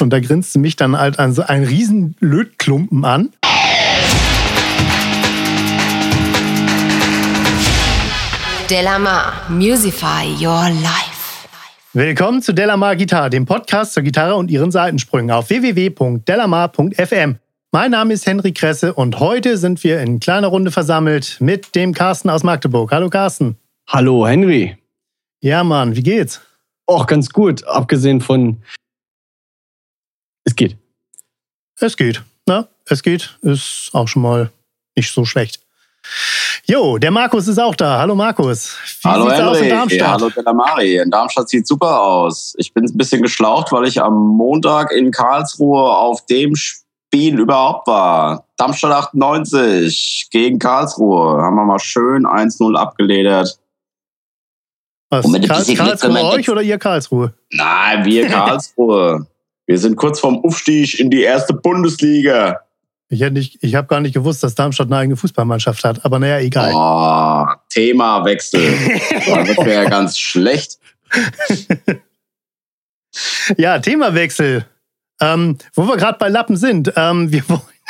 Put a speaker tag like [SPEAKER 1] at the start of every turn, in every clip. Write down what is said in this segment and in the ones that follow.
[SPEAKER 1] Und da grinste mich dann halt ein, ein riesen Lötklumpen an.
[SPEAKER 2] Delamar, Musify Your Life.
[SPEAKER 1] Willkommen zu Delamar Gitarre, dem Podcast zur Gitarre und ihren Seitensprüngen auf www.delamar.fm. Mein Name ist Henry Kresse und heute sind wir in kleiner Runde versammelt mit dem Carsten aus Magdeburg. Hallo Carsten.
[SPEAKER 3] Hallo Henry.
[SPEAKER 1] Ja, Mann, wie geht's?
[SPEAKER 3] Auch ganz gut, abgesehen von. Es geht.
[SPEAKER 1] Es geht. Ne? Es geht. Ist auch schon mal nicht so schlecht. Jo, der Markus ist auch da. Hallo Markus.
[SPEAKER 4] Wie hallo sieht's Henry. aus in Darmstadt? Ja, hallo Delamari. In Darmstadt sieht super aus. Ich bin ein bisschen geschlaucht, weil ich am Montag in Karlsruhe auf dem Spiel überhaupt war. Darmstadt 98 gegen Karlsruhe. Haben wir mal schön 1-0 abgeledert.
[SPEAKER 1] Was? Karl Karlsruhe euch oder ihr Karlsruhe?
[SPEAKER 4] Nein, wir Karlsruhe. Wir sind kurz vorm Aufstieg in die erste Bundesliga.
[SPEAKER 1] Ich, ich habe gar nicht gewusst, dass Darmstadt eine eigene Fußballmannschaft hat, aber naja, egal.
[SPEAKER 4] Oh, Themawechsel. da wird mir ja ganz schlecht.
[SPEAKER 1] ja, Themawechsel. Ähm, wo wir gerade bei Lappen sind. Ähm, wir,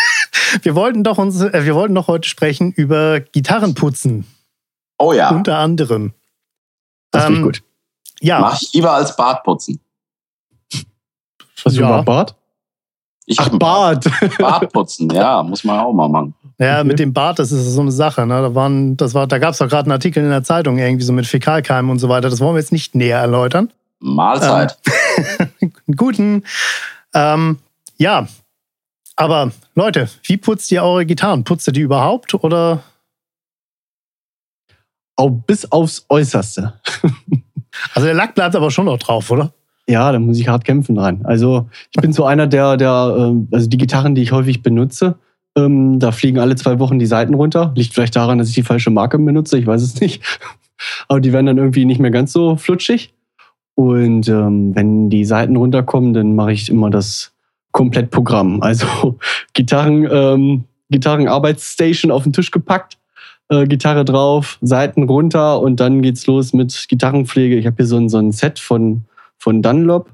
[SPEAKER 1] wir, wollten doch uns, äh, wir wollten doch heute sprechen über Gitarrenputzen.
[SPEAKER 4] Oh ja.
[SPEAKER 1] Unter anderem.
[SPEAKER 3] Das ähm, gut.
[SPEAKER 4] Ja. Mach ich lieber als Bart putzen.
[SPEAKER 3] Was ja. über Bart?
[SPEAKER 4] Ich Ach, Bart. Bart putzen, ja, muss man auch mal machen.
[SPEAKER 1] Ja, mit dem Bart, das ist so eine Sache. Ne? Da, waren, das war, da gab es doch gerade einen Artikel in der Zeitung irgendwie so mit Fäkalkeimen und so weiter. Das wollen wir jetzt nicht näher erläutern.
[SPEAKER 4] Mahlzeit.
[SPEAKER 1] Ähm, guten. Ähm, ja, aber Leute, wie putzt ihr eure Gitarren? Putzt ihr die überhaupt oder
[SPEAKER 3] auch bis aufs Äußerste.
[SPEAKER 1] also der Lack bleibt aber schon noch drauf, oder?
[SPEAKER 3] Ja, da muss ich hart kämpfen dran. Also ich bin so einer, der, der, ähm, also die Gitarren, die ich häufig benutze, ähm, da fliegen alle zwei Wochen die Seiten runter. Liegt vielleicht daran, dass ich die falsche Marke benutze, ich weiß es nicht. Aber die werden dann irgendwie nicht mehr ganz so flutschig. Und ähm, wenn die Seiten runterkommen, dann mache ich immer das Komplettprogramm. Also Gitarren, ähm, Gitarrenarbeitsstation auf den Tisch gepackt, äh, Gitarre drauf, Seiten runter und dann geht's los mit Gitarrenpflege. Ich habe hier so ein, so ein Set von, von Dunlop.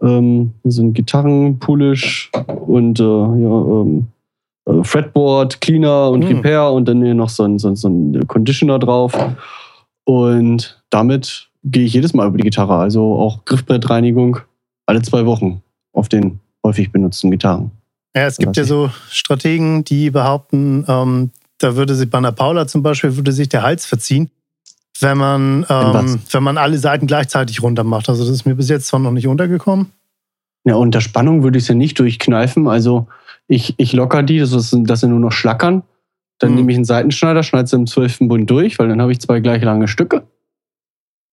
[SPEAKER 3] Ähm, so ein Gitarrenpolish und äh, ja, ähm, äh, Fretboard, Cleaner und mhm. Repair und dann hier noch so ein, so, so ein Conditioner drauf. Und damit gehe ich jedes Mal über die Gitarre. Also auch Griffbrettreinigung alle zwei Wochen auf den häufig benutzten Gitarren.
[SPEAKER 1] Ja, es gibt ja so Strategen, die behaupten, ähm, da würde sich bei einer Paula zum Beispiel würde sich der Hals verziehen, wenn man, ähm, wenn man alle Seiten gleichzeitig runter macht. Also das ist mir bis jetzt zwar noch nicht untergekommen.
[SPEAKER 3] Ja, unter Spannung würde ich es ja nicht durchkneifen. Also ich, ich locker die, dass, dass sie nur noch schlackern. Dann mhm. nehme ich einen Seitenschneider, schneide sie im zwölften Bund durch, weil dann habe ich zwei gleich lange Stücke.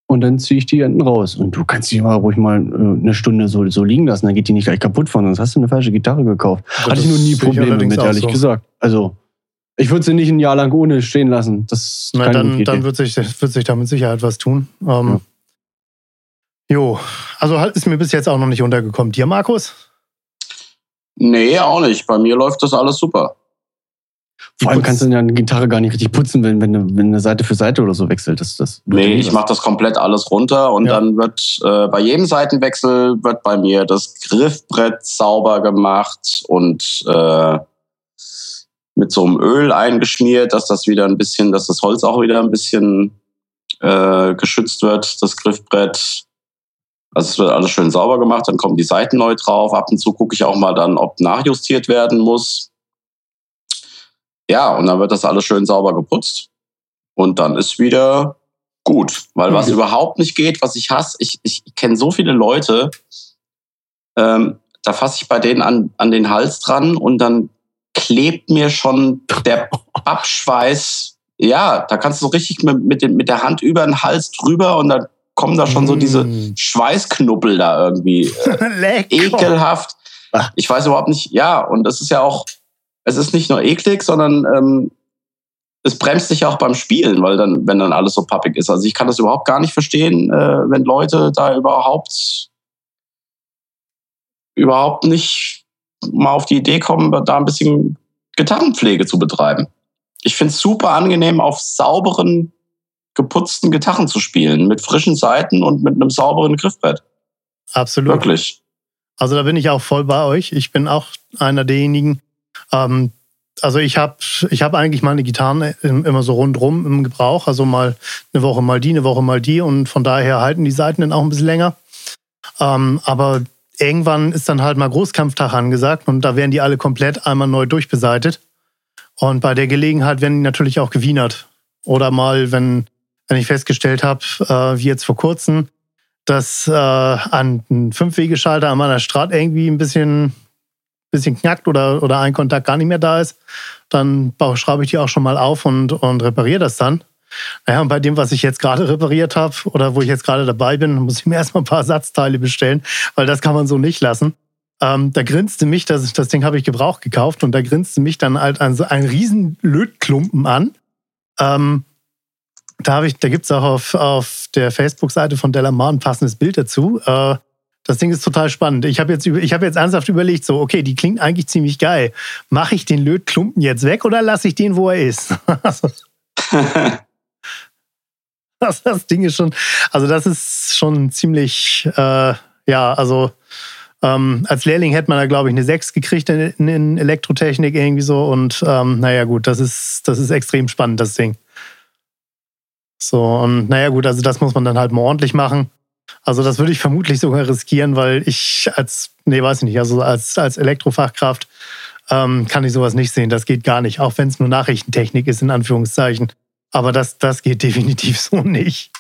[SPEAKER 3] Und dann ziehe ich die Enden raus. Und du kannst die mal ruhig mal äh, eine Stunde so, so liegen lassen, dann geht die nicht gleich kaputt von, sonst hast du eine falsche Gitarre gekauft. Das Hatte ich nur nie Probleme mit, ehrlich so. gesagt. Also ich würde sie nicht ein Jahr lang ohne stehen lassen. Das
[SPEAKER 1] Na, dann, dann wird, sich, wird sich da mit Sicherheit was tun. Ähm, ja. Jo, also halt ist mir bis jetzt auch noch nicht untergekommen. Dir, Markus?
[SPEAKER 4] Nee, auch nicht. Bei mir läuft das alles super.
[SPEAKER 3] Vor allem kannst du ja eine Gitarre gar nicht richtig putzen, wenn, wenn, eine, wenn eine Seite für Seite oder so wechselt. Das, das
[SPEAKER 4] nee, ich mache das komplett alles runter und ja. dann wird äh, bei jedem Seitenwechsel wird bei mir das Griffbrett sauber gemacht und äh, mit so einem Öl eingeschmiert, dass das wieder ein bisschen, dass das Holz auch wieder ein bisschen äh, geschützt wird, das Griffbrett. Also es wird alles schön sauber gemacht, dann kommen die Seiten neu drauf. Ab und zu gucke ich auch mal dann, ob nachjustiert werden muss. Ja, und dann wird das alles schön sauber geputzt. Und dann ist wieder gut. Weil was mhm. überhaupt nicht geht, was ich hasse, ich, ich kenne so viele Leute, ähm, da fasse ich bei denen an, an den Hals dran und dann klebt mir schon der Abschweiß. Ja, da kannst du so richtig mit, mit, den, mit der Hand über den Hals drüber und dann kommen da schon so diese mm. Schweißknubbel da irgendwie. Äh, ekelhaft. Ich weiß überhaupt nicht, ja, und es ist ja auch, es ist nicht nur eklig, sondern ähm, es bremst sich auch beim Spielen, weil dann, wenn dann alles so pappig ist. Also ich kann das überhaupt gar nicht verstehen, äh, wenn Leute da überhaupt überhaupt nicht mal auf die Idee kommen, da ein bisschen Gitarrenpflege zu betreiben. Ich finde es super angenehm, auf sauberen, geputzten Gitarren zu spielen, mit frischen Seiten und mit einem sauberen Griffbrett.
[SPEAKER 1] Absolut.
[SPEAKER 4] Wirklich.
[SPEAKER 1] Also da bin ich auch voll bei euch. Ich bin auch einer derjenigen. Ähm, also ich habe ich hab eigentlich meine Gitarren immer so rundrum im Gebrauch. Also mal eine Woche mal die, eine Woche mal die. Und von daher halten die Seiten dann auch ein bisschen länger. Ähm, aber irgendwann ist dann halt mal Großkampftag angesagt und da werden die alle komplett einmal neu durchbeseitet. Und bei der Gelegenheit werden die natürlich auch gewienert. Oder mal, wenn, wenn ich festgestellt habe, äh, wie jetzt vor kurzem, dass äh, an ein Fünfwegeschalter an meiner Strat irgendwie ein bisschen, bisschen knackt oder, oder ein Kontakt gar nicht mehr da ist, dann schraube ich die auch schon mal auf und, und repariere das dann. Naja, und bei dem, was ich jetzt gerade repariert habe oder wo ich jetzt gerade dabei bin, muss ich mir erstmal ein paar Ersatzteile bestellen, weil das kann man so nicht lassen. Ähm, da grinste mich, das, das Ding habe ich gebraucht gekauft und da grinste mich dann halt ein, ein riesen Lötklumpen an. Ähm, da, da gibt es auch auf, auf der Facebook-Seite von Delamar ein passendes Bild dazu. Äh, das Ding ist total spannend. Ich habe jetzt, hab jetzt ernsthaft überlegt, so, okay, die klingt eigentlich ziemlich geil. Mache ich den Lötklumpen jetzt weg oder lasse ich den, wo er ist? das, das Ding ist schon, also das ist schon ziemlich, äh, ja, also ähm, als Lehrling hätte man da, glaube ich, eine 6 gekriegt in, in Elektrotechnik irgendwie so. Und ähm, naja, gut, das ist, das ist extrem spannend, das Ding. So, und naja, gut, also das muss man dann halt mal ordentlich machen. Also das würde ich vermutlich sogar riskieren, weil ich als, nee, weiß ich nicht, also als, als Elektrofachkraft ähm, kann ich sowas nicht sehen. Das geht gar nicht, auch wenn es nur Nachrichtentechnik ist, in Anführungszeichen. Aber das, das geht definitiv so nicht.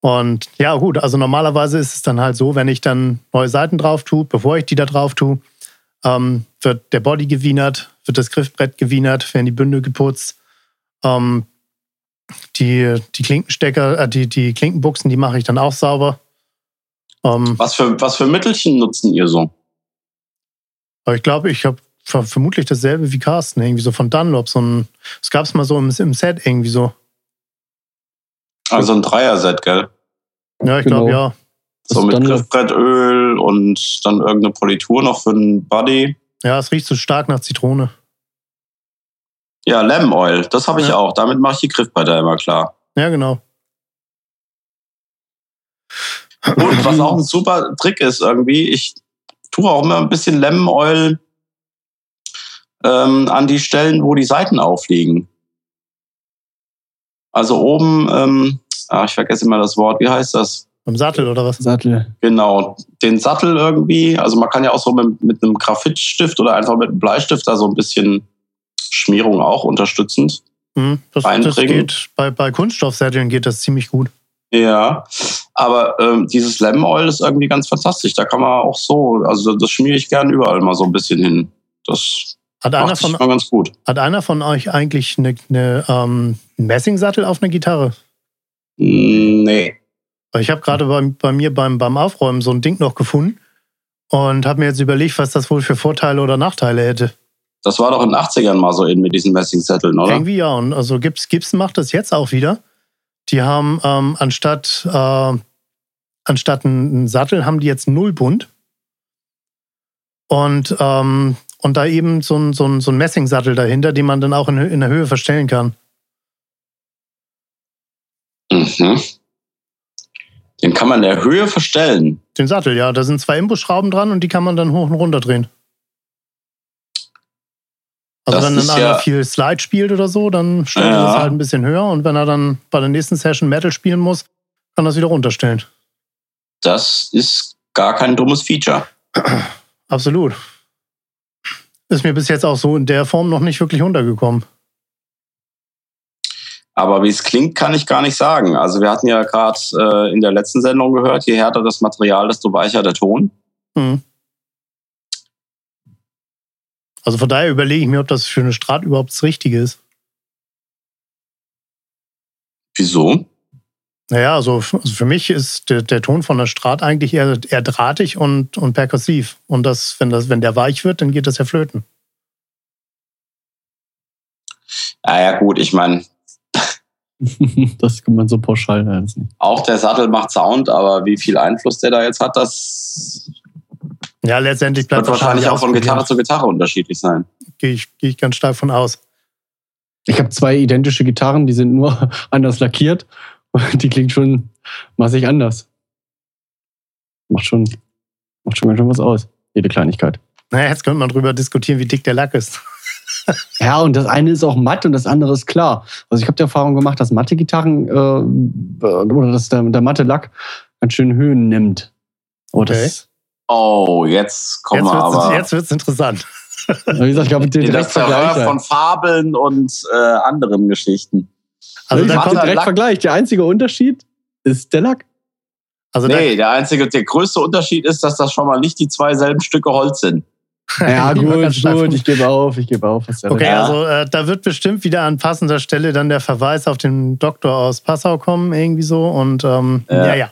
[SPEAKER 1] Und ja, gut, also normalerweise ist es dann halt so, wenn ich dann neue Seiten drauf tue, bevor ich die da drauf tue, ähm, wird der Body gewienert, wird das Griffbrett gewienert, werden die Bünde geputzt. Ähm, die, die Klinkenstecker, äh, die, die Klinkenbuchsen, die mache ich dann auch sauber.
[SPEAKER 4] Ähm, was, für, was für Mittelchen nutzen ihr so?
[SPEAKER 1] Ich glaube, ich habe vermutlich dasselbe wie Carsten, irgendwie so von Dunlop. So ein, das gab es mal so im, im Set irgendwie so.
[SPEAKER 4] Also ein Dreier-Set, gell?
[SPEAKER 1] Ja, ich genau. glaube ja.
[SPEAKER 4] So mit Griffbrettöl und dann irgendeine Politur noch für den Body.
[SPEAKER 1] Ja, es riecht so stark nach Zitrone.
[SPEAKER 4] Ja, Lemon Oil, das habe ich ja. auch. Damit mache ich die Griffbretter immer klar.
[SPEAKER 1] Ja, genau.
[SPEAKER 4] Und was auch ein super Trick ist irgendwie, ich tue auch immer ein bisschen Lemon Oil ähm, an die Stellen, wo die Seiten aufliegen. Also oben, ähm, ach, ich vergesse immer das Wort, wie heißt das?
[SPEAKER 1] Am Sattel oder was?
[SPEAKER 3] Sattel.
[SPEAKER 4] Genau, den Sattel irgendwie. Also man kann ja auch so mit, mit einem Graphitstift oder einfach mit einem Bleistift da so ein bisschen Schmierung auch unterstützend
[SPEAKER 1] mhm, das, das geht bei, bei Kunststoffsätteln geht das ziemlich gut.
[SPEAKER 4] Ja, aber ähm, dieses Lemon Oil ist irgendwie ganz fantastisch. Da kann man auch so, also das schmiere ich gern überall mal so ein bisschen hin. Das
[SPEAKER 1] hat einer, von,
[SPEAKER 4] ganz gut.
[SPEAKER 1] hat einer von euch eigentlich eine, eine, ähm, einen Messingsattel auf einer Gitarre?
[SPEAKER 4] Nee.
[SPEAKER 1] Ich habe gerade bei, bei, mir beim, beim Aufräumen so ein Ding noch gefunden und habe mir jetzt überlegt, was das wohl für Vorteile oder Nachteile hätte.
[SPEAKER 4] Das war doch in den 80ern mal so eben mit diesen Messingzetteln, oder?
[SPEAKER 1] Irgendwie ja. Und also Gibson macht das jetzt auch wieder. Die haben ähm, anstatt, äh, anstatt einen Sattel haben die jetzt Nullbund. Und ähm, und da eben so ein, so ein, so ein Messingsattel dahinter, den man dann auch in, in der Höhe verstellen kann.
[SPEAKER 4] Mhm. Den kann man in der Höhe verstellen.
[SPEAKER 1] Den Sattel, ja. Da sind zwei Imbusschrauben dran und die kann man dann hoch und runter drehen. Also das wenn dann einer ja viel Slide spielt oder so, dann stellt ja. er das halt ein bisschen höher und wenn er dann bei der nächsten Session Metal spielen muss, kann er das wieder runterstellen.
[SPEAKER 4] Das ist gar kein dummes Feature.
[SPEAKER 1] Absolut. Ist mir bis jetzt auch so in der Form noch nicht wirklich untergekommen.
[SPEAKER 4] Aber wie es klingt, kann ich gar nicht sagen. Also wir hatten ja gerade äh, in der letzten Sendung gehört, je härter das Material, desto weicher der Ton. Mhm.
[SPEAKER 1] Also von daher überlege ich mir, ob das für eine Strat überhaupt das Richtige ist.
[SPEAKER 4] Wieso?
[SPEAKER 1] Naja, also, also für mich ist der, der, Ton von der Strat eigentlich eher, eher drahtig und, und perkussiv. Und das, wenn, das, wenn der weich wird, dann geht das ja flöten.
[SPEAKER 4] Ah ja, gut, ich meine.
[SPEAKER 3] das kann man so pauschal nicht.
[SPEAKER 4] Auch der Sattel macht Sound, aber wie viel Einfluss der da jetzt hat, das.
[SPEAKER 1] Ja, letztendlich
[SPEAKER 4] bleibt wird wahrscheinlich auch von Gitarre zu Gitarre unterschiedlich sein.
[SPEAKER 1] Gehe ich, gehe ich ganz stark von aus.
[SPEAKER 3] Ich habe zwei identische Gitarren, die sind nur anders lackiert die klingt schon massig anders. Macht schon, Macht schon ganz schön was aus. Jede Kleinigkeit.
[SPEAKER 1] Naja, jetzt könnte man drüber diskutieren, wie dick der Lack ist.
[SPEAKER 3] Ja, und das eine ist auch matt und das andere ist klar. Also ich habe die Erfahrung gemacht, dass matte Gitarren äh, oder dass der, der matte Lack ganz schön Höhen nimmt. Oh,
[SPEAKER 1] Okay.
[SPEAKER 3] das,
[SPEAKER 4] Oh, jetzt kommen
[SPEAKER 1] Jetzt
[SPEAKER 4] wir
[SPEAKER 1] wird's,
[SPEAKER 4] aber
[SPEAKER 1] jetzt wird's interessant.
[SPEAKER 3] wie gesagt, ich direkt
[SPEAKER 4] das Verhör
[SPEAKER 3] vergleicht.
[SPEAKER 4] von Fabeln und äh, anderen Geschichten.
[SPEAKER 1] Also
[SPEAKER 3] ich
[SPEAKER 1] da kommt,
[SPEAKER 4] Matte-
[SPEAKER 3] direkt
[SPEAKER 4] Lack-
[SPEAKER 3] vergleicht. Der einzige Unterschied ist der Lack.
[SPEAKER 1] also
[SPEAKER 4] Nee, der einzige, der größte Unterschied ist, dass das schon mal nicht die zwei selben Stücke Holz sind.
[SPEAKER 3] Ja, gut, gut, ich gebe auf, ich gebe auf.
[SPEAKER 1] Okay.
[SPEAKER 4] Ja.
[SPEAKER 1] also äh, da wird bestimmt wieder an passender Stelle dann der Verweis auf den Doktor aus Passau kommen, irgendwie so. Und ähm, ja,
[SPEAKER 4] Ja.
[SPEAKER 1] ja.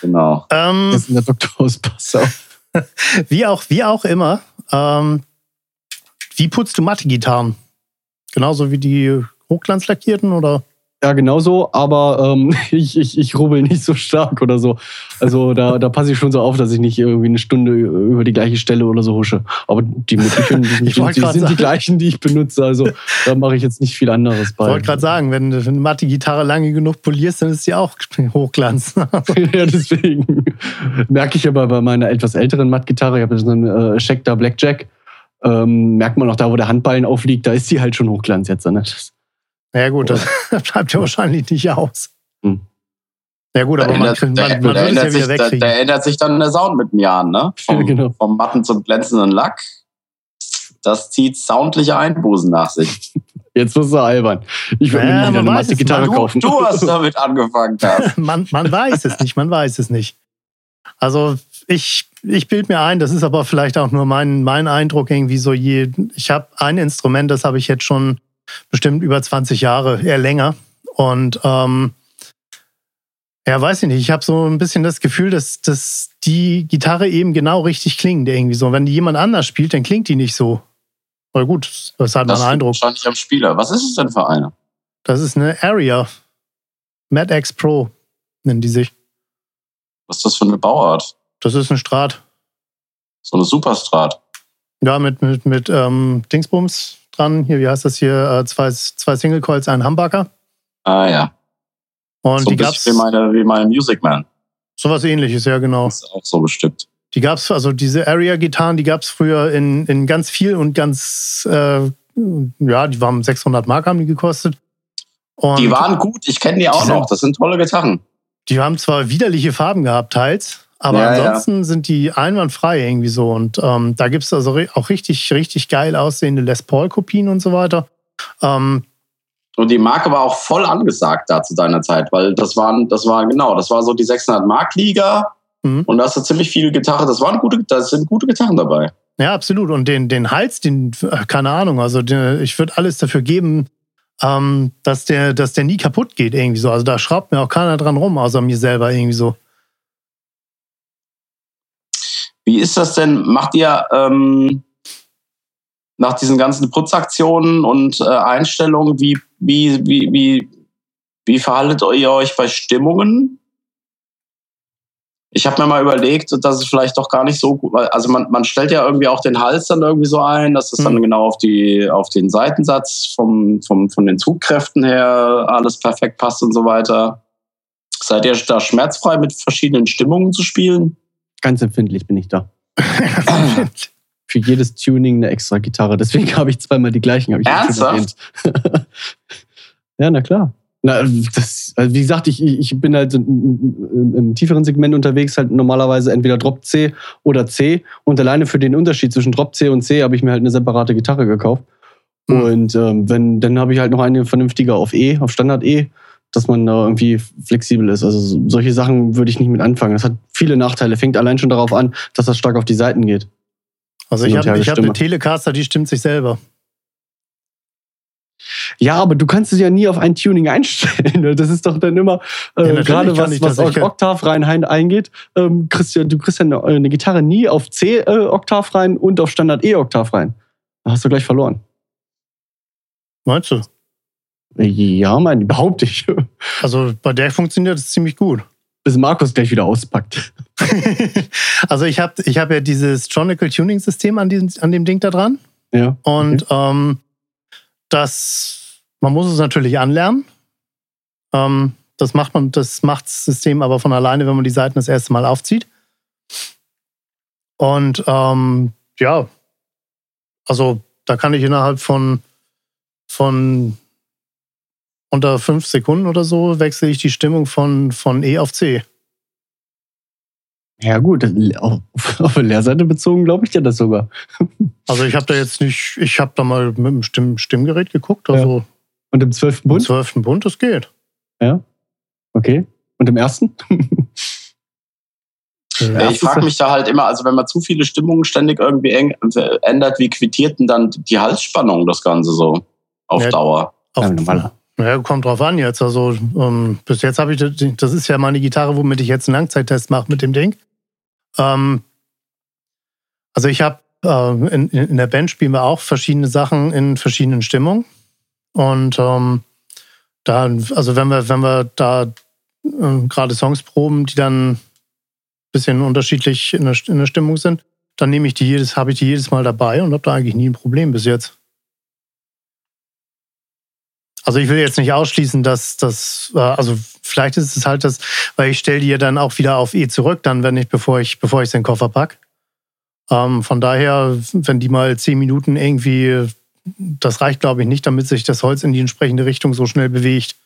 [SPEAKER 4] Genau.
[SPEAKER 1] Ähm,
[SPEAKER 3] Das ist der Doktor aus Passau.
[SPEAKER 1] wie, auch, wie auch immer, ähm, wie putzt du Matte-Gitarren? Genauso wie die Hochglanzlackierten oder?
[SPEAKER 3] Ja, genauso, aber ähm, ich, ich, ich rubbel nicht so stark oder so. Also da, da passe ich schon so auf, dass ich nicht irgendwie eine Stunde über die gleiche Stelle oder so husche. Aber die Mittelchen die,
[SPEAKER 1] Ich
[SPEAKER 3] sind, die, sind die gleichen, die ich benutze. Also da mache ich jetzt nicht viel anderes
[SPEAKER 1] Ich
[SPEAKER 3] bei.
[SPEAKER 1] wollte gerade sagen, wenn du eine Matte-Gitarre lange genug polierst, dann ist sie auch Hochglanz.
[SPEAKER 3] ja, deswegen merke ich aber bei meiner etwas älteren Mattgitarre, ich habe so einen äh, Schecter Blackjack, ähm, merkt man auch da, wo der Handballen aufliegt, da ist die halt schon Hochglanz jetzt. Ne? Das,
[SPEAKER 1] ja gut, das bleibt ja wahrscheinlich nicht aus.
[SPEAKER 3] Hm.
[SPEAKER 1] Ja gut,
[SPEAKER 4] Da
[SPEAKER 1] aber man,
[SPEAKER 4] ändert,
[SPEAKER 1] man,
[SPEAKER 4] da,
[SPEAKER 1] man
[SPEAKER 4] da,
[SPEAKER 1] ja
[SPEAKER 4] ändert sich,
[SPEAKER 1] wieder
[SPEAKER 4] da,
[SPEAKER 1] wegkriegen.
[SPEAKER 4] da ändert sich dann der Sound mit den Jahren, ne? Vom,
[SPEAKER 3] Ja, genau.
[SPEAKER 4] vom matten zum glänzenden Lack. Das zieht soundliche Einbußen nach sich.
[SPEAKER 3] jetzt wirst du albern. Ich würde
[SPEAKER 1] Ja,
[SPEAKER 3] mir wieder
[SPEAKER 1] man
[SPEAKER 3] eine
[SPEAKER 1] weiß es,
[SPEAKER 3] Mattgitarre
[SPEAKER 1] man-
[SPEAKER 4] Du,
[SPEAKER 3] kaufen.
[SPEAKER 4] du hast damit angefangen,
[SPEAKER 1] man, man weiß es nicht, man weiß es nicht. Also ich, ich bilde mir ein, das ist aber vielleicht auch nur mein, mein Eindruck irgendwie so, je, ich habe ein Instrument, das habe ich jetzt schon bestimmt über 20 Jahre, eher länger. Und ähm, ja, weiß ich nicht, ich habe so ein bisschen das Gefühl, dass, dass die Gitarre eben genau richtig klingt irgendwie so. Wenn die jemand anders spielt, dann klingt die nicht so. Aber gut, das halt
[SPEAKER 4] Das
[SPEAKER 1] mein Eindruck.
[SPEAKER 4] wahrscheinlich am Spieler. Was ist es denn für eine?
[SPEAKER 1] Das ist eine Area. Mad X Pro nennen die sich.
[SPEAKER 4] Was ist das für eine Bauart?
[SPEAKER 1] Das ist ein Strat.
[SPEAKER 4] So eine Superstrat.
[SPEAKER 1] Ja, mit, mit, mit ähm, Dingsbums dran. Hier, wie heißt das hier? Äh, zwei, zwei Single Coils, ein Humbucker.
[SPEAKER 4] Ah ja.
[SPEAKER 1] Und
[SPEAKER 4] so
[SPEAKER 1] die gab's
[SPEAKER 4] wie meine, wie meine Music Man.
[SPEAKER 1] sowas ähnliches, ja genau.
[SPEAKER 4] Das ist auch so bestückt.
[SPEAKER 1] Die gab's, also diese Area-Gitarren, die gab's früher in, in ganz viel und ganz, äh, ja, die waren 600 Mark, haben die gekostet. Und
[SPEAKER 4] Die waren gut, ich kenne die auch
[SPEAKER 1] Die
[SPEAKER 4] noch. Das sind tolle Gitarren.
[SPEAKER 1] Die haben zwar widerliche Farben gehabt, teils, aber
[SPEAKER 4] Ja, ja.
[SPEAKER 1] ansonsten sind die einwandfrei irgendwie so. Und ähm, da gibt's also ri- auch richtig, richtig geil aussehende Les Paul-Kopien und so weiter. Ähm,
[SPEAKER 4] Und die Marke war auch voll angesagt da zu deiner Zeit, weil das waren, das war genau, das war so die 600 Mark Liga.
[SPEAKER 1] Mhm.
[SPEAKER 4] Und da hast du ziemlich viele Gitarren. Das waren gute, da sind gute Gitarren dabei.
[SPEAKER 1] Ja, absolut. Und den, den Hals, den, äh, keine Ahnung, also den, ich würde alles dafür geben, ähm, dass, der, dass der nie kaputt geht, irgendwie so. Also da schraubt mir auch keiner dran rum, außer mir selber irgendwie so.
[SPEAKER 4] Wie ist das denn? Macht ihr ähm, nach diesen ganzen Putzaktionen und äh, Einstellungen, wie, wie, wie, wie, wie verhaltet ihr euch bei Stimmungen? Ich habe mir mal überlegt, dass es vielleicht doch gar nicht so gut, also man, man stellt ja irgendwie auch den Hals dann irgendwie so ein, dass es dann
[SPEAKER 1] Mhm.
[SPEAKER 4] genau auf, die, auf den Seitensatz vom, vom, von den Zugkräften her alles perfekt passt und so weiter. Seid ihr da schmerzfrei mit verschiedenen Stimmungen zu spielen?
[SPEAKER 3] Ganz empfindlich bin ich da. Für jedes Tuning eine extra Gitarre. Deswegen habe ich zweimal die gleichen. Hab ich
[SPEAKER 4] Ernsthaft?
[SPEAKER 3] ja, na klar. Na, das, also wie gesagt, ich, ich bin halt im, im tieferen Segment unterwegs, halt normalerweise entweder Drop C oder C. Und alleine für den Unterschied zwischen Drop C und C habe ich mir halt eine separate Gitarre gekauft.
[SPEAKER 1] Hm.
[SPEAKER 3] Und ähm, wenn, dann habe ich halt noch eine vernünftige auf E, auf Standard E, dass man da irgendwie flexibel ist. Also so- solche Sachen würde ich nicht mit anfangen. Das hat viele Nachteile. Fängt allein schon darauf an, dass das stark auf die Seiten geht.
[SPEAKER 1] Also ich habe hab eine. Telecaster, die stimmt sich selber.
[SPEAKER 3] Ja, aber du kannst es ja nie auf ein Tuning einstellen. Das ist doch dann immer,
[SPEAKER 1] Ja,
[SPEAKER 3] äh,
[SPEAKER 1] natürlich
[SPEAKER 3] gerade was,
[SPEAKER 1] ich
[SPEAKER 3] was Oktav rein eingeht, ähm, kriegst du, du kriegst ja eine, eine Gitarre nie auf C-Oktav rein und auf Standard E-Oktav rein. Da hast du gleich verloren.
[SPEAKER 1] Meinst du?
[SPEAKER 3] Ja, mein, behaupte ich.
[SPEAKER 1] Also bei der funktioniert es ziemlich gut.
[SPEAKER 3] Bis Markus gleich wieder auspackt.
[SPEAKER 1] also ich habe ich hab ja dieses Tronical Tuning System an, diesem, an dem Ding da dran.
[SPEAKER 3] Ja.
[SPEAKER 1] Und ähm, das, man muss es natürlich anlernen. Ähm, das macht man, das macht das System aber von alleine, wenn man die Seiten das erste Mal aufzieht. Und ähm, ja, also da kann ich innerhalb von, von unter fünf Sekunden oder so wechsle ich die Stimmung von, von E auf C.
[SPEAKER 3] Ja, gut, auf, auf der Lehrseite bezogen glaube ich dir das sogar.
[SPEAKER 1] Also ich habe da jetzt nicht, ich habe da mal mit dem Stimm Stimmgerät geguckt. Also
[SPEAKER 3] Und im zwölften
[SPEAKER 1] im
[SPEAKER 3] Bund?
[SPEAKER 1] zwölften Bund, das geht.
[SPEAKER 3] Ja. Okay. Und im ersten?
[SPEAKER 4] Ja, ich frage mich da halt immer, also wenn man zu viele Stimmungen ständig irgendwie eng, äh, ändert, wie quittiert denn dann die Halsspannung das Ganze so auf
[SPEAKER 1] Ja.
[SPEAKER 4] Dauer?
[SPEAKER 1] Auf,
[SPEAKER 3] Ja, normaler.
[SPEAKER 1] ja, kommt drauf an jetzt. Also ähm, bis jetzt habe ich, das das ist ja meine Gitarre, womit ich jetzt einen Langzeittest mache mit dem Ding. Ähm, also ich habe äh, in, in der Band spielen wir auch verschiedene Sachen in verschiedenen Stimmungen. Und ähm, da, also wenn wir, wenn wir da äh, gerade Songs proben, die dann ein bisschen unterschiedlich in der, in der Stimmung sind, dann nehme ich die jedes, habe ich die jedes Mal dabei und habe da eigentlich nie ein Problem bis jetzt. Also ich will jetzt nicht ausschließen, dass das, äh, also vielleicht ist es halt das, weil ich stelle die ja dann auch wieder auf E zurück, dann wenn ich, bevor ich, bevor ich den Koffer pack. Ähm, von daher, wenn die mal zehn Minuten irgendwie, das reicht glaube ich nicht, damit sich das Holz in die entsprechende Richtung so schnell bewegt.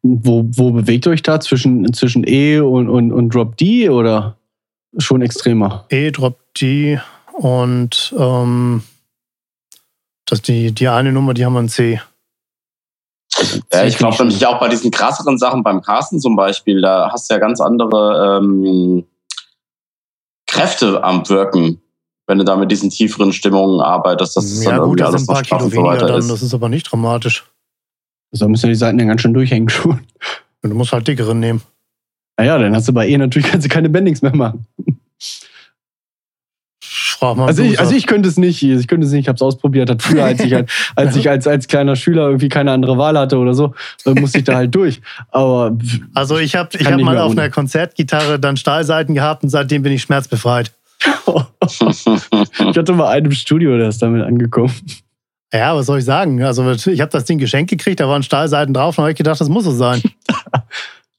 [SPEAKER 3] Wo, wo bewegt euch da? Zwischen, zwischen E und, und, und Drop D oder schon extremer?
[SPEAKER 1] E, Drop D und ähm, das die, die eine Nummer, die haben wir in C.
[SPEAKER 4] Ja, ich glaube nämlich auch bei diesen krasseren Sachen, beim Carsten zum Beispiel, da hast du ja ganz andere ähm, Kräfte am Wirken, wenn du da mit diesen tieferen Stimmungen arbeitest. Das ist
[SPEAKER 1] ja
[SPEAKER 4] dann
[SPEAKER 1] gut,
[SPEAKER 4] irgendwie
[SPEAKER 1] das
[SPEAKER 4] alles
[SPEAKER 1] sind ein
[SPEAKER 4] noch
[SPEAKER 1] paar
[SPEAKER 4] straff
[SPEAKER 1] Kilo
[SPEAKER 4] und so
[SPEAKER 1] weniger
[SPEAKER 4] weiter
[SPEAKER 1] dann,
[SPEAKER 4] ist.
[SPEAKER 1] das ist aber nicht dramatisch.
[SPEAKER 3] Da müssen ja die Seiten ja ganz schön durchhängen schon.
[SPEAKER 1] Du musst halt dickeren nehmen.
[SPEAKER 3] Naja, dann hast du bei E natürlich kannst du keine Bendings mehr machen.
[SPEAKER 1] Frag mal
[SPEAKER 3] Also ich, also ich könnte es nicht. Ich könnte es nicht. Ich habe es ausprobiert. Hat früher, als ich, halt, als ich als, als kleiner Schüler irgendwie keine andere Wahl hatte oder so, musste ich da halt durch. Aber
[SPEAKER 1] Also ich habe ich hab mal auf
[SPEAKER 3] ohne.
[SPEAKER 1] einer Konzertgitarre dann Stahlseiten gehabt und seitdem bin ich schmerzbefreit.
[SPEAKER 3] ich hatte mal einen im Studio, der ist damit angekommen.
[SPEAKER 1] Ja, was soll ich sagen? Also ich habe das Ding geschenkt gekriegt, da waren Stahlseiten drauf und habe ich gedacht, das muss so sein.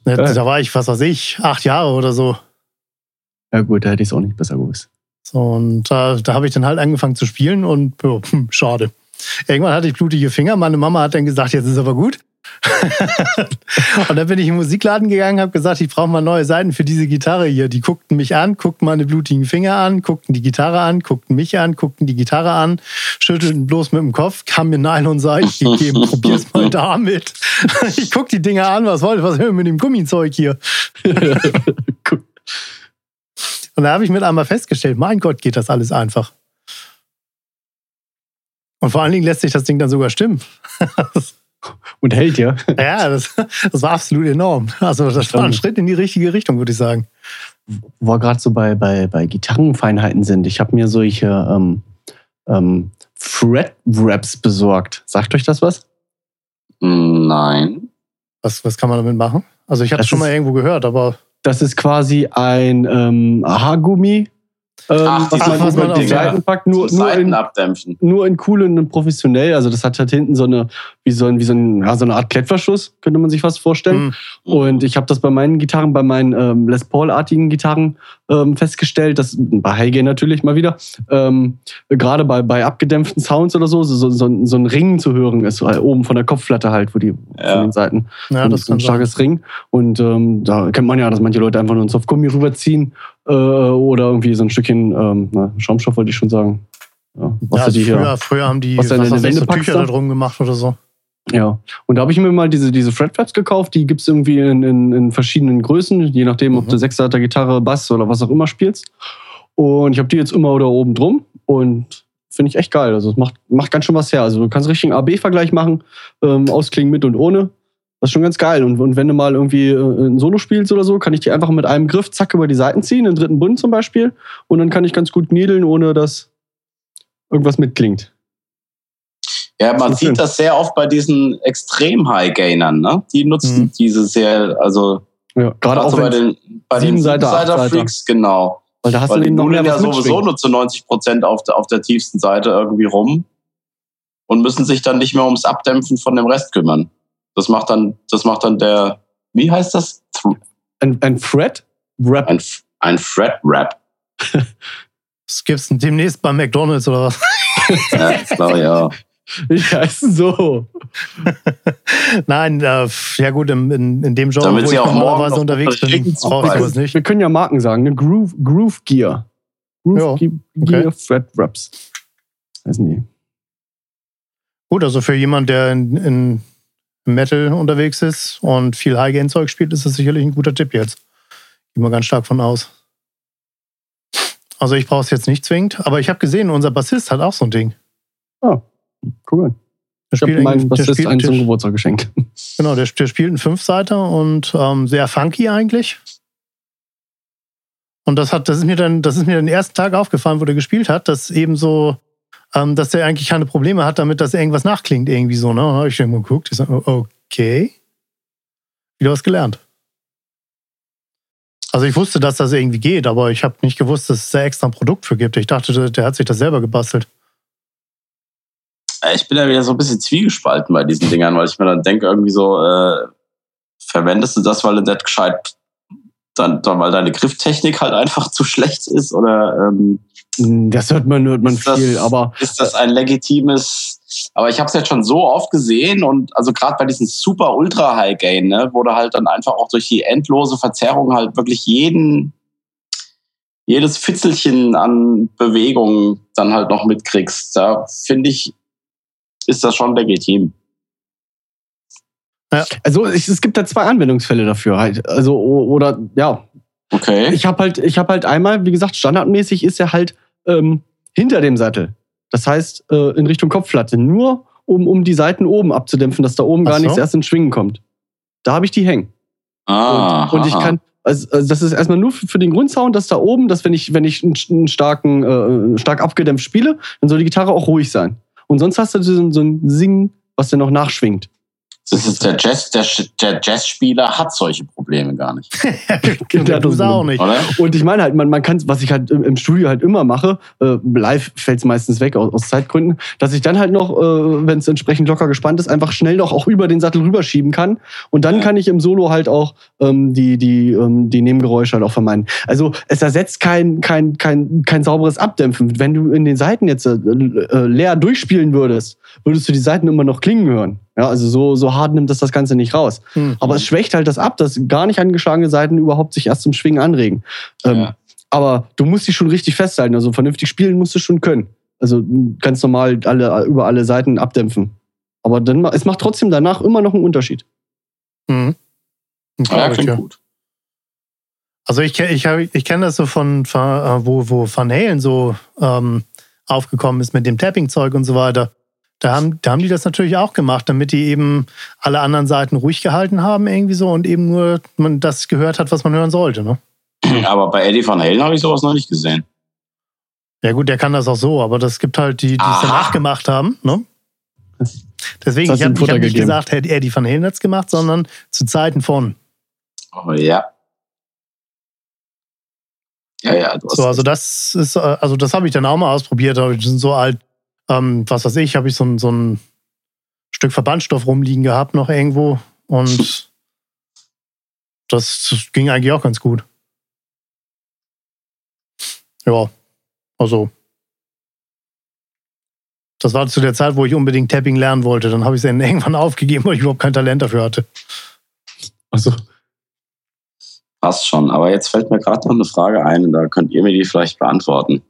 [SPEAKER 1] Ja, da war ich, was weiß ich, acht Jahre oder so.
[SPEAKER 3] Ja gut, da hätte ich es auch nicht besser gewusst.
[SPEAKER 1] So, und da, da habe ich dann halt angefangen zu spielen und ja, hm, schade. Irgendwann hatte ich blutige Finger. Meine Mama hat dann gesagt, jetzt ist aber gut. und dann bin ich in den Musikladen gegangen, habe gesagt, ich brauche mal neue Seiten für diese Gitarre hier. Die guckten mich an, guckten meine blutigen Finger an, guckten die Gitarre an, guckten mich an, guckten die Gitarre an, schüttelten bloß mit dem Kopf, haben mir Nylon-Seiten gegeben, probier's mal damit. ich guck die Dinger an, was wollt, was hören wir mit dem Gummizeug hier? Und da habe ich mit einmal festgestellt, mein Gott, geht das alles einfach. Und vor allen Dingen lässt sich das Ding dann sogar stimmen.
[SPEAKER 3] Und hält ja.
[SPEAKER 1] ja, das, das war absolut enorm. Also das war ein Schritt in die richtige Richtung, würde ich sagen.
[SPEAKER 3] Wo wir gerade so bei, bei, bei Gitarrenfeinheiten sind. Ich habe mir solche ähm, ähm, Fret-Wraps besorgt. Sagt euch das was?
[SPEAKER 4] Nein.
[SPEAKER 1] Was, was kann man damit machen? Also ich habe es schon mal irgendwo gehört, aber
[SPEAKER 3] Das ist quasi ein ähm, Haargummi,
[SPEAKER 4] Ach,
[SPEAKER 3] was
[SPEAKER 4] diese
[SPEAKER 3] man
[SPEAKER 1] was man
[SPEAKER 3] die
[SPEAKER 1] auf-
[SPEAKER 3] Seiten packt. Nur, nur, in,
[SPEAKER 4] abdämpfen.
[SPEAKER 3] nur in cool und in professionell. Also das hat halt hinten so eine, wie so, ein, wie so, ein, ja, so eine Art Klettverschluss, könnte man sich fast vorstellen.
[SPEAKER 1] hm,
[SPEAKER 3] Und ich habe das bei meinen Gitarren, bei meinen ähm, Les Paul-artigen Gitarren ähm, festgestellt, dass bei Highgain natürlich mal wieder, ähm, gerade bei, bei abgedämpften Sounds oder so, so, so, so, ein- so ein Ring zu hören ist, äh, oben von der Kopfplatte halt, wo die
[SPEAKER 4] Ja.
[SPEAKER 3] von den Seiten.
[SPEAKER 1] ja,
[SPEAKER 3] so,
[SPEAKER 1] das
[SPEAKER 3] so ein
[SPEAKER 1] kann sein.
[SPEAKER 3] starkes Ring. Und ähm, da kennt man ja, dass manche Leute einfach nur ein Softgummi rüberziehen äh, oder irgendwie so ein Stückchen ähm, na, Schaumstoff, wollte ich schon sagen. Ja, was
[SPEAKER 1] Ja,
[SPEAKER 3] du die
[SPEAKER 1] früher,
[SPEAKER 3] hier
[SPEAKER 1] früher haben die
[SPEAKER 3] was
[SPEAKER 1] was ich, so Tücher da drum gemacht oder so.
[SPEAKER 3] Ja, und da habe ich mir mal diese, diese Fretflaps gekauft. Die gibt es irgendwie in, in, in verschiedenen Größen, je nachdem, ob
[SPEAKER 1] Mhm.
[SPEAKER 3] du Sechsseiter Gitarre, Bass oder was auch immer spielst. Und ich habe die jetzt immer da oben drum und finde ich echt geil. Also es macht, macht ganz schön was her. Also du kannst richtig einen AB-Vergleich machen, ähm, ausklingen mit und ohne. Das ist schon ganz geil. Und, und wenn du mal irgendwie äh, ein Solo spielst oder so, kann ich die einfach mit einem Griff zack über die Seiten ziehen, den dritten Bund zum Beispiel. Und dann kann ich ganz gut niedeln, ohne dass irgendwas mitklingt.
[SPEAKER 4] Ja, man sieht das sehr oft bei diesen extrem High-Gainern, ne? Die nutzen
[SPEAKER 1] Mhm.
[SPEAKER 4] diese sehr, also
[SPEAKER 3] Ja, gerade auch
[SPEAKER 4] bei den, bei den
[SPEAKER 3] Siebenseiter,
[SPEAKER 4] Siebenseiter-Freaks, genau.
[SPEAKER 3] weil da hast
[SPEAKER 4] Weil
[SPEAKER 3] du
[SPEAKER 4] die
[SPEAKER 3] eben noch mehr
[SPEAKER 4] ja sowieso nur zu 90 Prozent auf der, auf der tiefsten Seite irgendwie rum und müssen sich dann nicht mehr ums Abdämpfen von dem Rest kümmern. Das macht dann, das macht dann der, wie heißt das?
[SPEAKER 3] Ein, ein Fret Rap.
[SPEAKER 4] Ein, ein Fret-Rap.
[SPEAKER 1] Das gibt's demnächst bei McDonalds oder was?
[SPEAKER 4] Ja, ich glaube, ja.
[SPEAKER 3] Ich heiße so.
[SPEAKER 1] Nein, äh, ja gut, in, in, in dem Genre,
[SPEAKER 4] Damit
[SPEAKER 1] wo
[SPEAKER 4] sie
[SPEAKER 1] ich normalerweise unterwegs bin, brauche ich nicht.
[SPEAKER 3] Wir können ja Marken sagen, ne? Groove, Groove Gear. Groove
[SPEAKER 1] Ja,
[SPEAKER 3] Ge-
[SPEAKER 1] okay.
[SPEAKER 3] Gear Thread Wraps. Weiß nicht.
[SPEAKER 1] Gut, also für jemanden, der in, in Metal unterwegs ist und viel High-Gain-Zeug spielt, ist das sicherlich ein guter Tipp jetzt. Gehe mal ganz stark von aus. Also ich brauche es jetzt nicht zwingend, aber ich habe gesehen, unser Bassist hat auch so ein Ding.
[SPEAKER 3] Ah, mal.
[SPEAKER 1] Der
[SPEAKER 3] Ich habe meinem Bassist einen zum Geburtstag geschenkt.
[SPEAKER 1] Genau, der, der spielt einen Fünfseiter und ähm, sehr funky eigentlich. Und das hat, das ist mir dann, das ist mir den ersten Tag aufgefallen, wo der gespielt hat, dass eben so, ähm, dass der eigentlich keine Probleme hat damit, dass irgendwas nachklingt irgendwie so. Ne? Und dann habe ich mal geguckt, ich oh, okay, wieder was gelernt. Also ich wusste, dass das irgendwie geht, aber ich habe nicht gewusst, dass es da extra ein Produkt für gibt. Ich dachte, der, hat sich das selber gebastelt.
[SPEAKER 4] Ich bin ja wieder so ein bisschen zwiegespalten bei diesen Dingern, weil ich mir dann denke, irgendwie so, äh, verwendest du das, weil du nicht gescheit, dann, dann, weil deine Grifftechnik halt einfach zu schlecht ist? Oder ähm,
[SPEAKER 3] Das hört man, hört man
[SPEAKER 4] Ist das-
[SPEAKER 3] viel, aber
[SPEAKER 4] ist das ein legitimes. Aber ich habe es jetzt schon so oft gesehen und also gerade bei diesen super ultra High Gain, ne, wo du halt dann einfach auch durch die endlose Verzerrung halt wirklich jeden jedes Fitzelchen an Bewegung dann halt noch mitkriegst. Da finde ich, ist das schon legitim.
[SPEAKER 3] also es, es gibt da zwei Anwendungsfälle dafür halt. Also oder ja,
[SPEAKER 4] Okay.
[SPEAKER 3] ich habe halt, ich habe halt einmal, wie gesagt, standardmäßig ist er halt ähm, hinter dem Sattel. Das heißt äh, in Richtung Kopfplatte, nur um, um die Seiten oben abzudämpfen, dass da oben
[SPEAKER 1] Ach
[SPEAKER 3] gar
[SPEAKER 1] so.
[SPEAKER 3] nichts erst ins Schwingen kommt. Da habe ich die hängen.
[SPEAKER 4] Ah,
[SPEAKER 3] und, und ich kann, also, also das ist erstmal nur für, für den Grundsound, dass da oben, dass wenn ich, wenn ich einen, einen starken, äh, stark abgedämpft spiele, dann soll die Gitarre auch ruhig sein. Und sonst hast du so, ein- so ein Sing, was dann noch nachschwingt.
[SPEAKER 4] Das ist der Jazz, der, der Jazzspieler hat solche Probleme gar nicht,
[SPEAKER 1] Der du auch nicht.
[SPEAKER 4] oder?
[SPEAKER 3] Und ich meine halt, man, man kann, was ich halt im im Studio halt immer mache, äh, live fällt es meistens weg aus, aus Zeitgründen, dass ich dann halt noch, äh, wenn es entsprechend locker gespannt ist, einfach schnell noch auch über den Sattel rüberschieben kann. Und dann
[SPEAKER 4] Ja.
[SPEAKER 3] kann ich im Solo halt auch ähm, die, die, ähm, die Nebengeräusche halt auch vermeiden. Also es ersetzt kein, kein, kein, kein sauberes Abdämpfen. Wenn du in den Seiten jetzt äh, äh, leer durchspielen würdest, würdest du die Seiten immer noch klingen hören. Ja, also so, so hart nimmt das das Ganze nicht raus.
[SPEAKER 1] Hm.
[SPEAKER 3] Aber es schwächt halt das ab, dass gar nicht angeschlagene Seiten überhaupt sich erst zum Schwingen anregen. Ähm,
[SPEAKER 4] Ja.
[SPEAKER 3] Aber du musst die schon richtig festhalten. Also vernünftig spielen musst du schon können. Also ganz normal alle, über alle Seiten abdämpfen. Aber dann, es macht trotzdem danach immer noch einen Unterschied.
[SPEAKER 1] Mhm.
[SPEAKER 4] Ja, klingt
[SPEAKER 1] ja.
[SPEAKER 4] gut.
[SPEAKER 1] Also ich, ich, ich kenne das so von, von äh, wo, wo Van Halen so ähm, aufgekommen ist mit dem Tapping-Zeug und so weiter. Da haben, da haben die das natürlich auch gemacht, damit die eben alle anderen Seiten ruhig gehalten haben irgendwie so und eben nur man das gehört hat, was man hören sollte. Ne?
[SPEAKER 4] Aber bei Eddie Van Halen habe ich sowas noch nicht gesehen.
[SPEAKER 1] Ja gut, der kann das auch so, aber das gibt halt die, die es danach gemacht haben. Ne? Deswegen,
[SPEAKER 3] Das
[SPEAKER 1] ich
[SPEAKER 3] hat
[SPEAKER 1] habe hab nicht gesagt, hätte er die Van Halen hat's gemacht, sondern zu Zeiten von.
[SPEAKER 4] Oh ja. Ja, ja, du hast
[SPEAKER 1] So, also das ist, äh, also das habe ich dann auch mal ausprobiert, aber die sind so alt, ähm, was weiß ich, habe ich so ein, so ein Stück Verbandstoff rumliegen gehabt noch irgendwo und das ging eigentlich auch ganz gut. Ja, also das war zu der Zeit, wo ich unbedingt Tapping lernen wollte. Dann habe ich es dann irgendwann aufgegeben, weil ich überhaupt kein Talent dafür hatte.
[SPEAKER 3] Also
[SPEAKER 4] Passt schon. Aber jetzt fällt mir gerade noch eine Frage ein und da könnt ihr mir die vielleicht beantworten.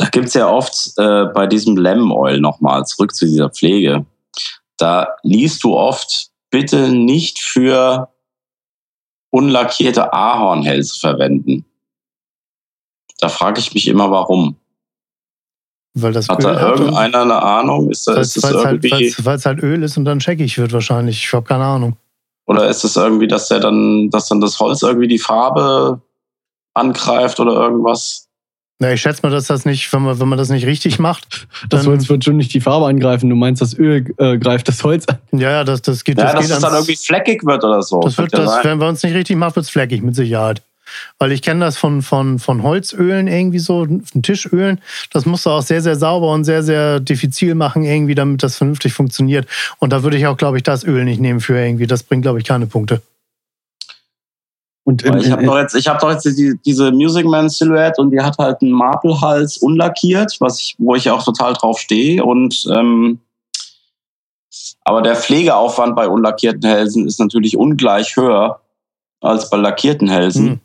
[SPEAKER 4] Da gibt's ja oft äh, bei diesem Lemon Oil nochmal zurück zu dieser Pflege. Da liest du oft, bitte nicht für unlackierte Ahornhälse verwenden. Da frage ich mich immer, warum.
[SPEAKER 1] Weil das
[SPEAKER 4] Hat
[SPEAKER 1] Öl
[SPEAKER 4] da irgendeiner eine Ahnung? Ist, da,
[SPEAKER 1] weil
[SPEAKER 4] ist
[SPEAKER 1] es
[SPEAKER 4] das
[SPEAKER 1] halt,
[SPEAKER 4] irgendwie,
[SPEAKER 1] weil's- weil's halt Öl ist und dann checkig wird wahrscheinlich. Ich habe keine Ahnung.
[SPEAKER 4] oder ist es irgendwie, dass der dann, dass dann das Holz irgendwie die Farbe angreift oder irgendwas?
[SPEAKER 1] Ja, ich schätze mal, dass das nicht, wenn man, wenn man das nicht richtig macht,
[SPEAKER 3] das Holz wird schon nicht die Farbe angreifen. Du meinst, das Öl äh, greift das Holz an.
[SPEAKER 1] ja, ja, das, das geht,
[SPEAKER 4] Ja,
[SPEAKER 1] das
[SPEAKER 4] dass
[SPEAKER 1] geht
[SPEAKER 4] es dann irgendwie fleckig wird oder so.
[SPEAKER 1] das wird das, wenn man es nicht richtig macht, wird es fleckig, mit Sicherheit. Weil ich kenne das von, von, von Holzölen irgendwie so, von Tischölen. Das musst du auch sehr, sehr sauber und sehr, sehr diffizil machen, irgendwie, damit das vernünftig funktioniert. Und da würde ich auch, glaube ich, das Öl nicht nehmen für irgendwie. Das bringt, glaube ich, keine Punkte.
[SPEAKER 3] Und
[SPEAKER 4] Weil ich habe doch jetzt, ich habe doch jetzt die, diese Music Man Silhouette und die hat halt einen Marble-Hals unlackiert, was ich, wo ich auch total drauf stehe. Und ähm, aber der Pflegeaufwand bei unlackierten Hälsen ist natürlich ungleich höher als bei lackierten Hälsen.
[SPEAKER 1] Hm.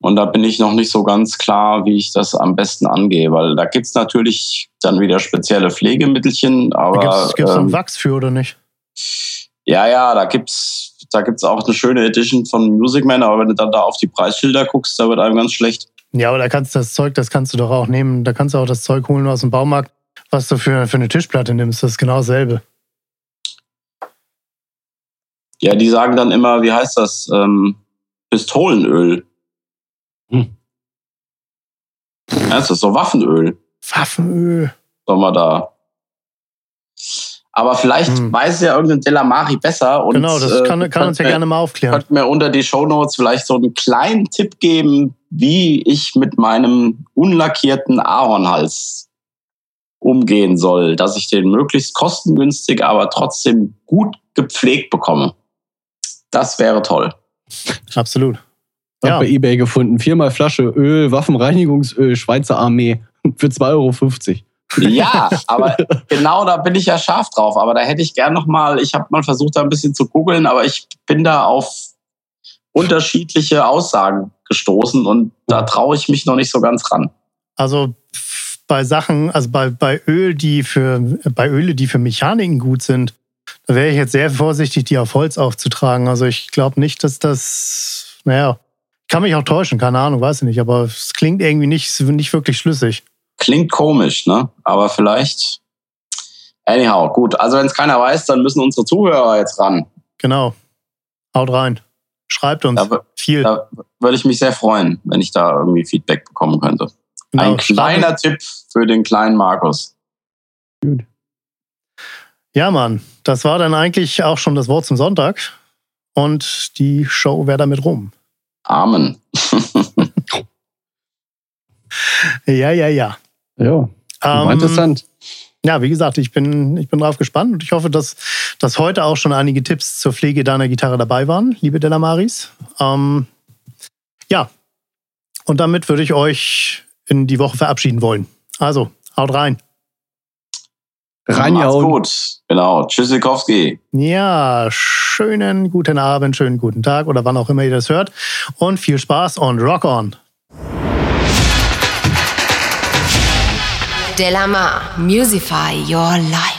[SPEAKER 4] Und da bin ich noch nicht so ganz klar, wie ich das am besten angehe, weil da gibt's natürlich dann wieder spezielle Pflegemittelchen, aber
[SPEAKER 1] gibt's, gibt's
[SPEAKER 4] ähm,
[SPEAKER 1] einen Wachs für oder nicht?
[SPEAKER 4] ja, ja, da gibt's da gibt's auch eine schöne Edition von Music Man, aber wenn du dann da auf die Preisschilder guckst, da wird einem ganz schlecht.
[SPEAKER 1] Ja, aber da kannst du das Zeug, das kannst du doch auch nehmen. Da kannst du auch das Zeug holen aus dem Baumarkt, was du für, für eine Tischplatte nimmst. Das ist genau dasselbe.
[SPEAKER 4] Ja, die sagen dann immer, wie heißt das? Ähm, Pistolenöl.
[SPEAKER 3] Hm.
[SPEAKER 4] Ja, das ist so Waffenöl.
[SPEAKER 1] Waffenöl.
[SPEAKER 4] Soll man da. Aber vielleicht
[SPEAKER 1] Hm.
[SPEAKER 4] weiß ja irgendein Delamari besser. Und,
[SPEAKER 1] genau, das
[SPEAKER 4] äh,
[SPEAKER 1] kann, kann uns ja
[SPEAKER 4] mir-
[SPEAKER 1] gerne mal aufklären.
[SPEAKER 4] Könnt mir unter die Shownotes vielleicht so einen kleinen Tipp geben, wie ich mit meinem unlackierten Ahornhals umgehen soll, dass ich den möglichst kostengünstig, aber trotzdem gut gepflegt bekomme. Das wäre toll.
[SPEAKER 1] Absolut.
[SPEAKER 3] Hab
[SPEAKER 1] Ja.
[SPEAKER 3] bei Ebay gefunden. Viermal Flasche Öl, Waffenreinigungsöl, Schweizer Armee für 2,50 Euro.
[SPEAKER 4] Ja, aber genau da bin ich ja scharf drauf. Aber da hätte ich gern noch mal, ich habe mal versucht, da ein bisschen zu googeln, aber ich bin da auf unterschiedliche Aussagen gestoßen und da traue ich mich noch nicht so ganz ran.
[SPEAKER 1] Also bei Sachen, also bei, bei Öl, die für, bei Öle, die für Mechaniken gut sind, da wäre ich jetzt sehr vorsichtig, die auf Holz aufzutragen. Also ich glaube nicht, dass das, naja, kann mich auch täuschen, keine Ahnung, weiß ich nicht, aber es klingt irgendwie nicht, nicht wirklich schlüssig.
[SPEAKER 4] Klingt komisch, ne? Aber vielleicht. Anyhow, gut. Also wenn es keiner weiß, dann müssen unsere Zuhörer jetzt ran.
[SPEAKER 1] Genau. Haut rein. Schreibt uns
[SPEAKER 4] Da,
[SPEAKER 1] viel.
[SPEAKER 4] da würde ich mich sehr freuen, wenn ich da irgendwie Feedback bekommen könnte.
[SPEAKER 1] Genau,
[SPEAKER 4] Ein kleiner Tipp für den kleinen Markus.
[SPEAKER 3] Gut.
[SPEAKER 1] Ja, Mann, das war dann eigentlich auch schon das Wort zum Sonntag. Und die Show wäre damit rum.
[SPEAKER 4] Amen.
[SPEAKER 1] Ja, ja, ja.
[SPEAKER 3] Ja,
[SPEAKER 1] Ähm,
[SPEAKER 3] interessant.
[SPEAKER 1] Ja, wie gesagt, ich bin, ich bin drauf gespannt und ich hoffe, dass, dass heute auch schon einige Tipps zur Pflege deiner Gitarre dabei waren, liebe Delamaris. Ähm, ja, und damit würde ich euch in die Woche verabschieden wollen. Also, haut rein.
[SPEAKER 4] Macht's
[SPEAKER 3] Reinjauen.
[SPEAKER 4] gut. Genau. Tschüssikowski.
[SPEAKER 1] Ja, schönen guten Abend, schönen guten Tag oder wann auch immer ihr das hört. Und viel Spaß und rock on.
[SPEAKER 2] Delamar, Musify Your Life.